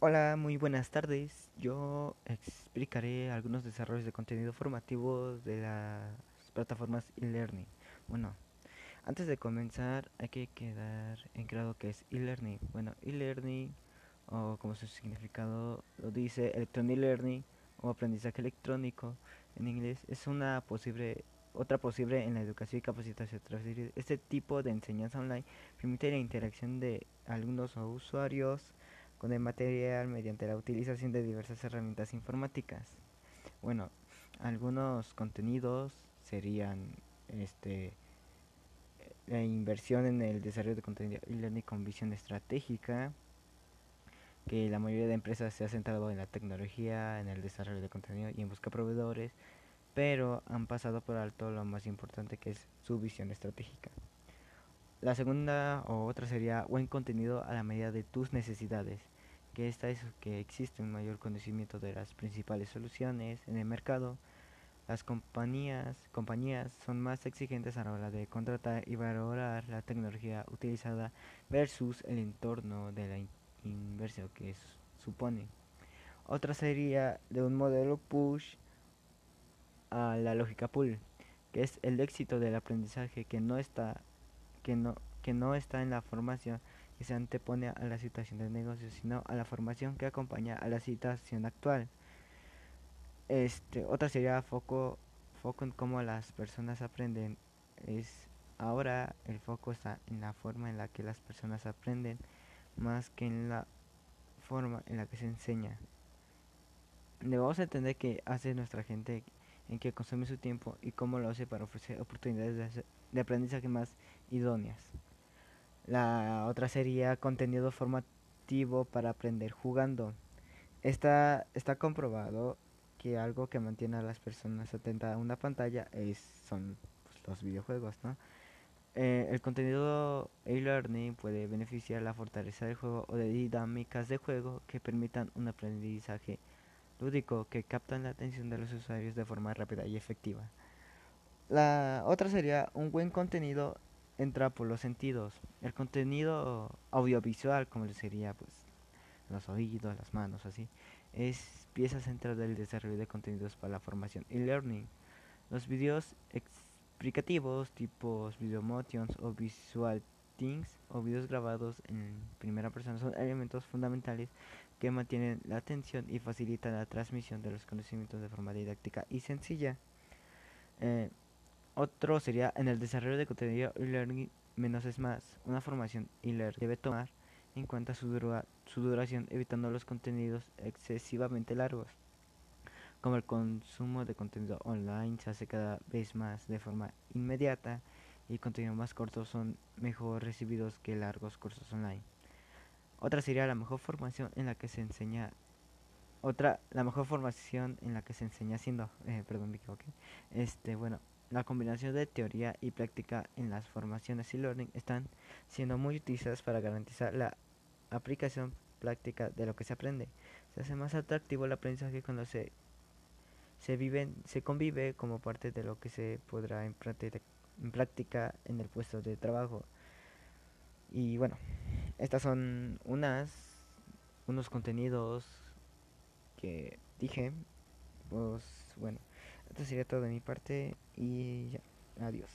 Hola, muy buenas tardes. Yo explicaré algunos desarrollos de contenido formativo de las plataformas e-learning. Bueno, antes de comenzar hay que quedar en claro que es e-learning. Bueno, e-learning o como su significado lo dice, electronic learning o aprendizaje electrónico en inglés es una posible otra posible en la educación y capacitación. Este tipo de enseñanza online permite la interacción de alumnos o usuarios con el material mediante la utilización de diversas herramientas informáticas. Bueno, algunos contenidos serían este la inversión en el desarrollo de contenido y learning con visión estratégica, que la mayoría de empresas se ha centrado en la tecnología, en el desarrollo de contenido y en buscar proveedores, pero han pasado por alto lo más importante que es su visión estratégica. La segunda o otra sería buen contenido a la medida de tus necesidades, que esta es que existe un mayor conocimiento de las principales soluciones en el mercado. Las compañías, compañías son más exigentes a la hora de contratar y valorar la tecnología utilizada versus el entorno de la inversión que supone. Otra sería de un modelo push a la lógica pull, que es el éxito del aprendizaje que no está que no, que no está en la formación que se antepone a la situación del negocio, sino a la formación que acompaña a la situación actual. Este, otra sería foco, foco en cómo las personas aprenden. Es ahora el foco está en la forma en la que las personas aprenden más que en la forma en la que se enseña. Debemos entender qué hace nuestra gente, en qué consume su tiempo y cómo lo hace para ofrecer oportunidades de, de aprendizaje más idóneas. La otra sería contenido formativo para aprender jugando. Está, está comprobado que algo que mantiene a las personas atentas a una pantalla es, son pues, los videojuegos, ¿no? Eh, el contenido e-learning puede beneficiar la fortaleza del juego o de dinámicas de juego que permitan un aprendizaje lúdico que captan la atención de los usuarios de forma rápida y efectiva. La otra sería un buen contenido entra por los sentidos. El contenido audiovisual, como sería pues los oídos, las manos, así, es pieza central del desarrollo de contenidos para la formación y learning. Los videos explicativos, tipos video motions o visual things o videos grabados en primera persona son elementos fundamentales que mantienen la atención y facilitan la transmisión de los conocimientos de forma didáctica y sencilla. Eh, otro sería en el desarrollo de contenido e-learning menos es más. Una formación e-learning debe tomar en cuenta su, su duración evitando los contenidos excesivamente largos. Como el consumo de contenido online se hace cada vez más de forma inmediata y contenidos más cortos son mejor recibidos que largos cursos online. Otra sería la mejor formación en la que se enseña otra la mejor formación en la que se enseña haciendo eh, perdón me equivoqué este bueno la combinación de teoría y práctica en las formaciones y learning están siendo muy utilizadas para garantizar la aplicación práctica de lo que se aprende. Se hace más atractivo el aprendizaje cuando se se vive, se convive como parte de lo que se podrá en práctica en el puesto de trabajo. Y bueno, estas son unas unos contenidos que dije. Pues bueno, esto sería todo de mi parte y ya. Adiós.